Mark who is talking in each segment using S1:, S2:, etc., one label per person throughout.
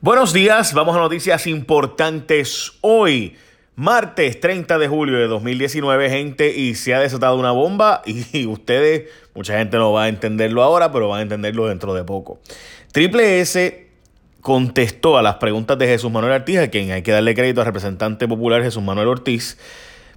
S1: Buenos días, vamos a noticias importantes hoy. Martes 30 de julio de 2019, gente, y se ha desatado una bomba y ustedes, mucha gente no va a entenderlo ahora, pero van a entenderlo dentro de poco. Triple S contestó a las preguntas de Jesús Manuel Ortiz, a quien hay que darle crédito al representante popular Jesús Manuel Ortiz,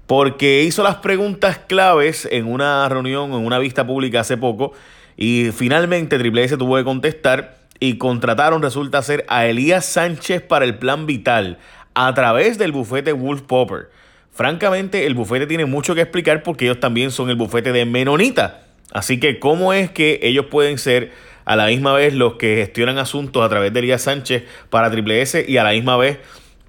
S1: porque hizo las preguntas claves en una reunión, en una vista pública hace poco, y finalmente Triple S tuvo que contestar y contrataron, resulta ser, a Elías Sánchez para el plan vital a través del bufete Wolf Popper. Francamente, el bufete tiene mucho que explicar porque ellos también son el bufete de Menonita. Así que, ¿cómo es que ellos pueden ser a la misma vez los que gestionan asuntos a través de Elías Sánchez para Triple S y a la misma vez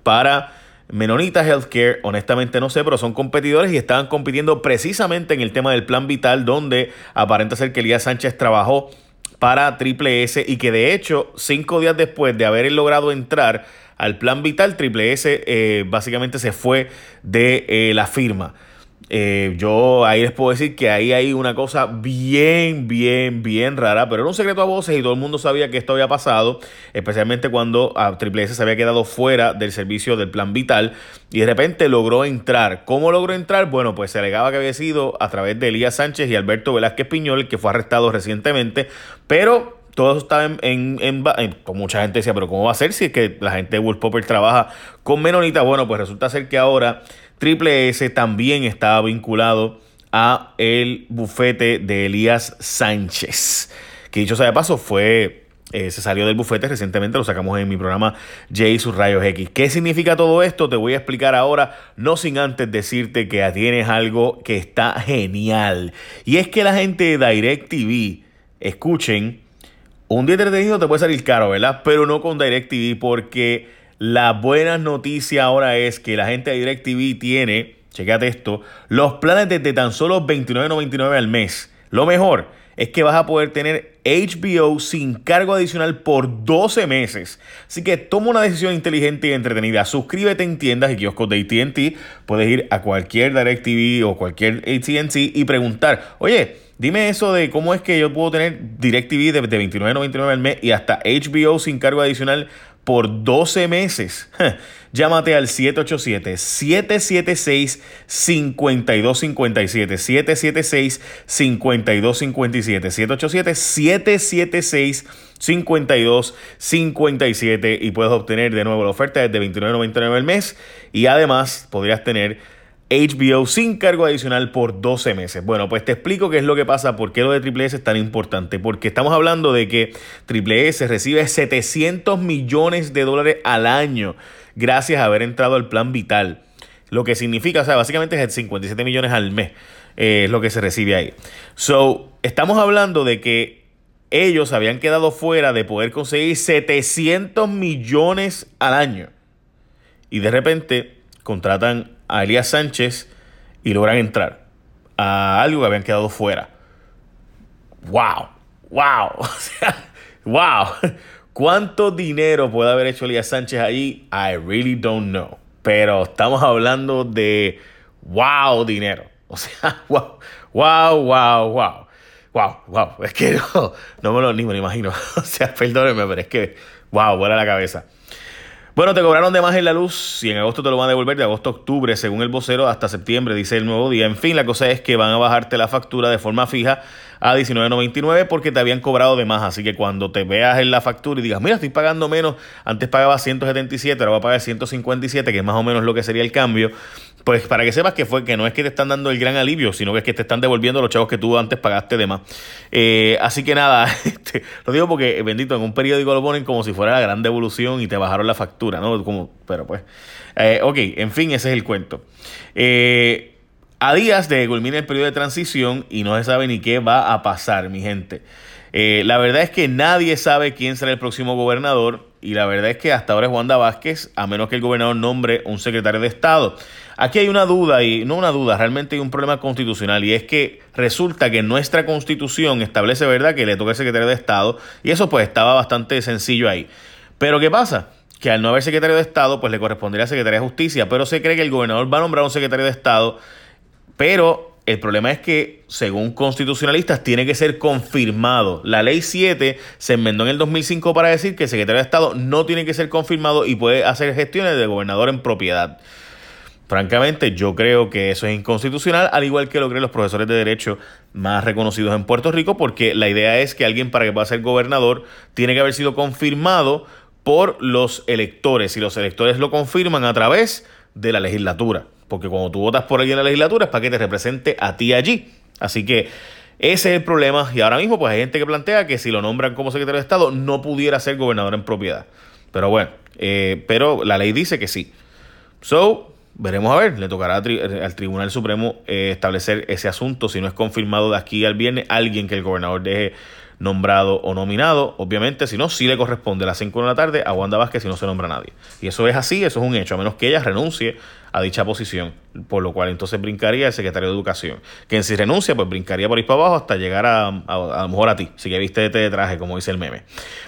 S1: para Menonita Healthcare? Honestamente no sé, pero son competidores y estaban compitiendo precisamente en el tema del plan vital, donde aparenta ser que Elías Sánchez trabajó para Triple S y que de hecho cinco días después de haber logrado entrar al plan vital, Triple S eh, básicamente se fue de eh, la firma. Eh, yo ahí les puedo decir que ahí hay una cosa bien, bien, bien rara, pero era un secreto a voces y todo el mundo sabía que esto había pasado, especialmente cuando a Triple S se había quedado fuera del servicio del plan vital y de repente logró entrar. ¿Cómo logró entrar? Bueno, pues se alegaba que había sido a través de Elías Sánchez y Alberto Velázquez Piñol, que fue arrestado recientemente, pero todo eso estaba en, en, pues mucha gente decía, pero ¿cómo va a ser si es que la gente de Wolf Popper trabaja con Menonita? Bueno, pues resulta ser que ahora Triple S también estaba vinculado a el bufete de Elías Sánchez, que dicho sea de paso fue eh, se salió del bufete recientemente, lo sacamos en mi programa J sus rayos X. ¿Qué significa todo esto? Te voy a explicar ahora, no sin antes decirte que tienes algo que está genial. Y es que la gente de DirecTV, escuchen, un día entretenido te puede salir caro, ¿verdad? Pero no con DirecTV porque la buena noticia ahora es que la gente de DirecTV tiene, checate esto, los planes desde tan solo $29.99 al mes. Lo mejor es que vas a poder tener HBO sin cargo adicional por 12 meses. Así que toma una decisión inteligente y entretenida. Suscríbete en tiendas y kioscos de ATT. Puedes ir a cualquier DirecTV o cualquier ATT y preguntar, oye, Dime eso de cómo es que yo puedo tener DirecTV de, de $29.99 al mes y hasta HBO sin cargo adicional por 12 meses. Llámate al 787-776-5257. 776-5257. 776-5257. Y puedes obtener de nuevo la oferta desde $29.99 al mes. Y además podrías tener HBO sin cargo adicional por 12 meses. Bueno, pues te explico qué es lo que pasa, por qué lo de Triple S es tan importante. Porque estamos hablando de que Triple S recibe 700 millones de dólares al año gracias a haber entrado al plan vital. Lo que significa, o sea, básicamente es 57 millones al mes eh, es lo que se recibe ahí. So, estamos hablando de que ellos habían quedado fuera de poder conseguir 700 millones al año. Y de repente contratan a Elías Sánchez y logran entrar a algo que habían quedado fuera. ¡Wow! ¡Wow! ¡wow! ¿Cuánto dinero puede haber hecho Elías Sánchez ahí? I really don't know. Pero estamos hablando de wow dinero. O sea, wow, wow, wow, wow. Wow, wow. Es que no, no me lo ni me lo imagino. O sea, perdónenme, pero es que, wow, vuela la cabeza. Bueno, te cobraron de más en la luz y en agosto te lo van a devolver de agosto a octubre, según el vocero, hasta septiembre, dice el nuevo día. En fin, la cosa es que van a bajarte la factura de forma fija a 19.99 porque te habían cobrado de más. Así que cuando te veas en la factura y digas, mira, estoy pagando menos, antes pagaba 177, ahora voy a pagar 157, que es más o menos lo que sería el cambio, pues para que sepas que fue que no es que te están dando el gran alivio, sino que es que te están devolviendo los chavos que tú antes pagaste de más. Eh, así que nada, este, lo digo porque, eh, bendito, en un periódico lo ponen como si fuera la gran devolución y te bajaron la factura, ¿no? Como, pero pues, eh, ok, en fin, ese es el cuento. a días de que culmine el periodo de transición y no se sabe ni qué va a pasar, mi gente. la verdad es que nadie sabe quién será el próximo gobernador y la verdad es que hasta ahora es Wanda Vázquez, a menos que el gobernador nombre un secretario de Estado. Aquí hay una duda, y no una duda, realmente hay un problema constitucional, y es que resulta que nuestra constitución establece, ¿verdad?, que le toca el secretario de Estado, y eso pues estaba bastante sencillo ahí. Pero ¿qué pasa? Que al no haber secretario de Estado, pues le correspondería a Secretaría de Justicia, pero se cree que el gobernador va a nombrar un secretario de Estado, pero el problema es que, según constitucionalistas, tiene que ser confirmado. La ley 7 se enmendó en el 2005 para decir que el secretario de Estado no tiene que ser confirmado y puede hacer gestiones de gobernador en propiedad. Francamente, yo creo que eso es inconstitucional, al igual que lo creen los profesores de derecho más reconocidos en Puerto Rico, porque la idea es que alguien para que pueda ser gobernador tiene que haber sido confirmado por los electores y los electores lo confirman a través de la legislatura, porque cuando tú votas por alguien en la legislatura es para que te represente a ti allí. Así que ese es el problema y ahora mismo pues hay gente que plantea que si lo nombran como secretario de Estado no pudiera ser gobernador en propiedad. Pero bueno, eh, pero la ley dice que sí. So, Veremos a ver, le tocará al Tribunal Supremo eh, establecer ese asunto si no es confirmado de aquí al viernes alguien que el gobernador deje nombrado o nominado. Obviamente, si no, sí le corresponde a las 5 de la tarde a Wanda Vázquez si no se nombra nadie. Y eso es así, eso es un hecho, a menos que ella renuncie a dicha posición, por lo cual entonces brincaría el secretario de Educación, que en si renuncia, pues brincaría por ahí para abajo hasta llegar a, a, lo mejor a ti, si que viste este de traje, como dice el meme.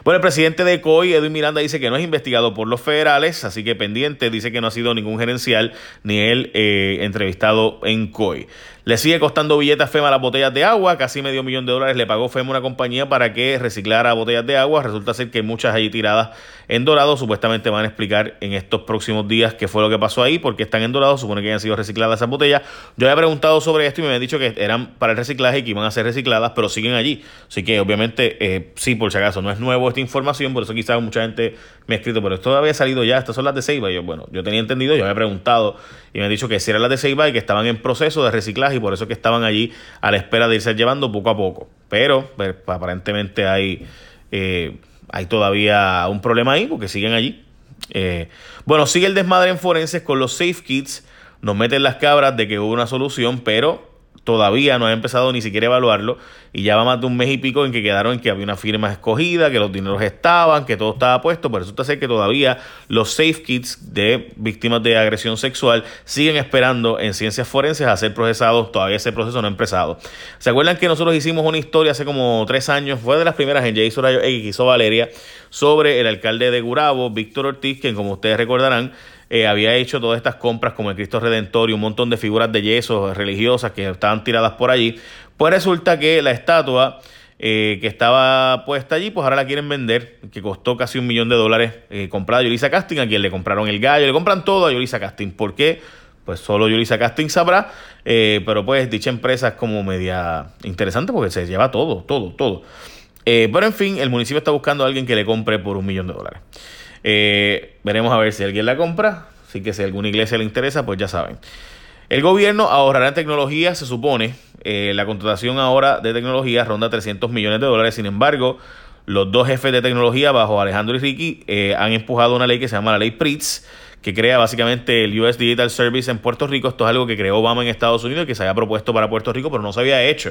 S1: Bueno, el presidente de COI, Edwin Miranda, dice que no es investigado por los federales, así que pendiente, dice que no ha sido ningún gerencial ni él eh, entrevistado en COI. Le sigue costando billetes FEMA las botellas de agua, casi medio millón de dólares le pagó FEMA una compañía para que reciclara botellas de agua, resulta ser que muchas allí tiradas en Dorado, supuestamente van a explicar en estos próximos días qué fue lo que pasó ahí, porque están en Dorado, supone que hayan sido recicladas esas botellas. Yo había preguntado sobre esto y me habían dicho que eran para el reciclaje y que iban a ser recicladas, pero siguen allí. Así que obviamente, eh, sí, por si acaso, no es nuevo esta información, por eso quizás mucha gente me ha escrito, pero esto había salido ya, estas son las de Seiba. Y yo, bueno, yo tenía entendido, yo había preguntado y me han dicho que si eran las de Seiba y que estaban en proceso de reciclaje y por eso que estaban allí a la espera de irse llevando poco a poco. Pero pues, aparentemente hay, eh, hay todavía un problema ahí porque siguen allí. Eh, bueno, sigue el desmadre en forenses con los safe kits. Nos meten las cabras de que hubo una solución, pero todavía no ha empezado ni siquiera a evaluarlo y ya va más de un mes y pico en que quedaron en que había una firma escogida, que los dineros estaban, que todo estaba puesto, pero resulta ser que todavía los safe kits de víctimas de agresión sexual siguen esperando en ciencias forenses a ser procesados, todavía ese proceso no ha empezado. ¿Se acuerdan que nosotros hicimos una historia hace como tres años, fue de las primeras en Jason Rayo X, hizo Valeria, sobre el alcalde de Gurabo, Víctor Ortiz, que como ustedes recordarán, eh, había hecho todas estas compras como el Cristo Redentor y un montón de figuras de yeso religiosas que estaban tiradas por allí. Pues resulta que la estatua eh, que estaba puesta allí, pues ahora la quieren vender, que costó casi un millón de dólares eh, comprada a Yulisa Casting, a quien le compraron el gallo, le compran todo a Yulisa Casting. ¿Por qué? Pues solo Yulisa Casting sabrá, pero pues dicha empresa es como media interesante porque se lleva todo, todo, todo. pero en fin, el municipio está buscando a alguien que le compre por un millón de dólares. Eh, veremos a ver si alguien la compra. Así que si alguna iglesia le interesa, pues ya saben. El gobierno ahorrará en tecnología, se supone. Eh, la contratación ahora de tecnología ronda 300 millones de dólares. Sin embargo, los dos jefes de tecnología, bajo Alejandro y Ricky, eh, han empujado una ley que se llama la ley PRITS, que crea básicamente el US Digital Service en Puerto Rico. Esto es algo que creó Obama en Estados Unidos que se había propuesto para Puerto Rico, pero no se había hecho.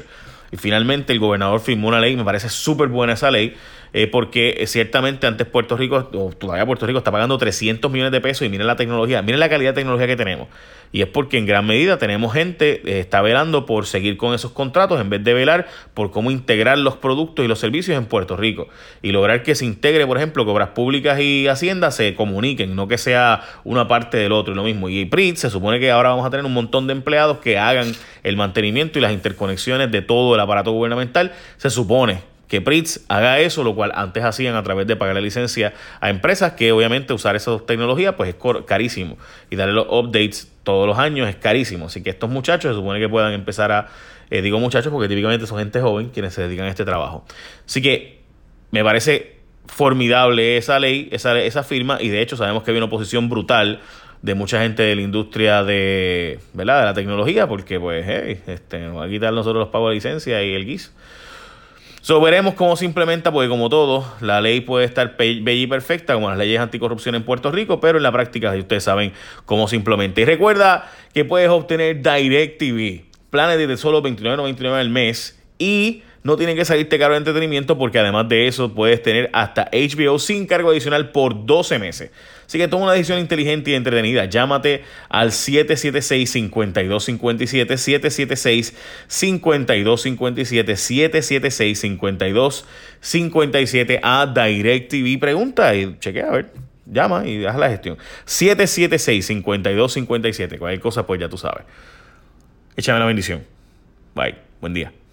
S1: Y finalmente el gobernador firmó una ley, me parece súper buena esa ley, eh, porque eh, ciertamente antes Puerto Rico, o todavía Puerto Rico, está pagando 300 millones de pesos y miren la tecnología, miren la calidad de tecnología que tenemos. Y es porque en gran medida tenemos gente que eh, está velando por seguir con esos contratos en vez de velar por cómo integrar los productos y los servicios en Puerto Rico. Y lograr que se integre, por ejemplo, que obras públicas y Hacienda se comuniquen, no que sea una parte del otro y lo mismo. Y PRIT se supone que ahora vamos a tener un montón de empleados que hagan el mantenimiento y las interconexiones de todo el aparato gubernamental. Se supone que PRITS haga eso, lo cual antes hacían a través de pagar la licencia a empresas que obviamente usar esa tecnología pues es carísimo y darle los updates todos los años es carísimo. Así que estos muchachos se supone que puedan empezar a, eh, digo muchachos porque típicamente son gente joven quienes se dedican a este trabajo. Así que me parece formidable esa ley, esa, esa firma y de hecho sabemos que hay una oposición brutal de mucha gente de la industria de, ¿verdad? de la tecnología porque pues hey, este, nos va a quitar nosotros los pagos de licencia y el guiso. So, veremos cómo se implementa, porque como todo, la ley puede estar bella y perfecta, como las leyes anticorrupción en Puerto Rico, pero en la práctica ustedes saben cómo se implementa. Y recuerda que puedes obtener DirecTV, planes de solo $29.99 al mes y no tienen que salirte caro de entretenimiento porque además de eso puedes tener hasta HBO sin cargo adicional por 12 meses. Así que toma una decisión inteligente y entretenida. Llámate al 776-5257, 776-5257, 776-5257 a DirecTV. Pregunta y chequea a ver. Llama y haz la gestión. 776-5257. Cualquier cosa, pues ya tú sabes. Échame la bendición. Bye. Buen día.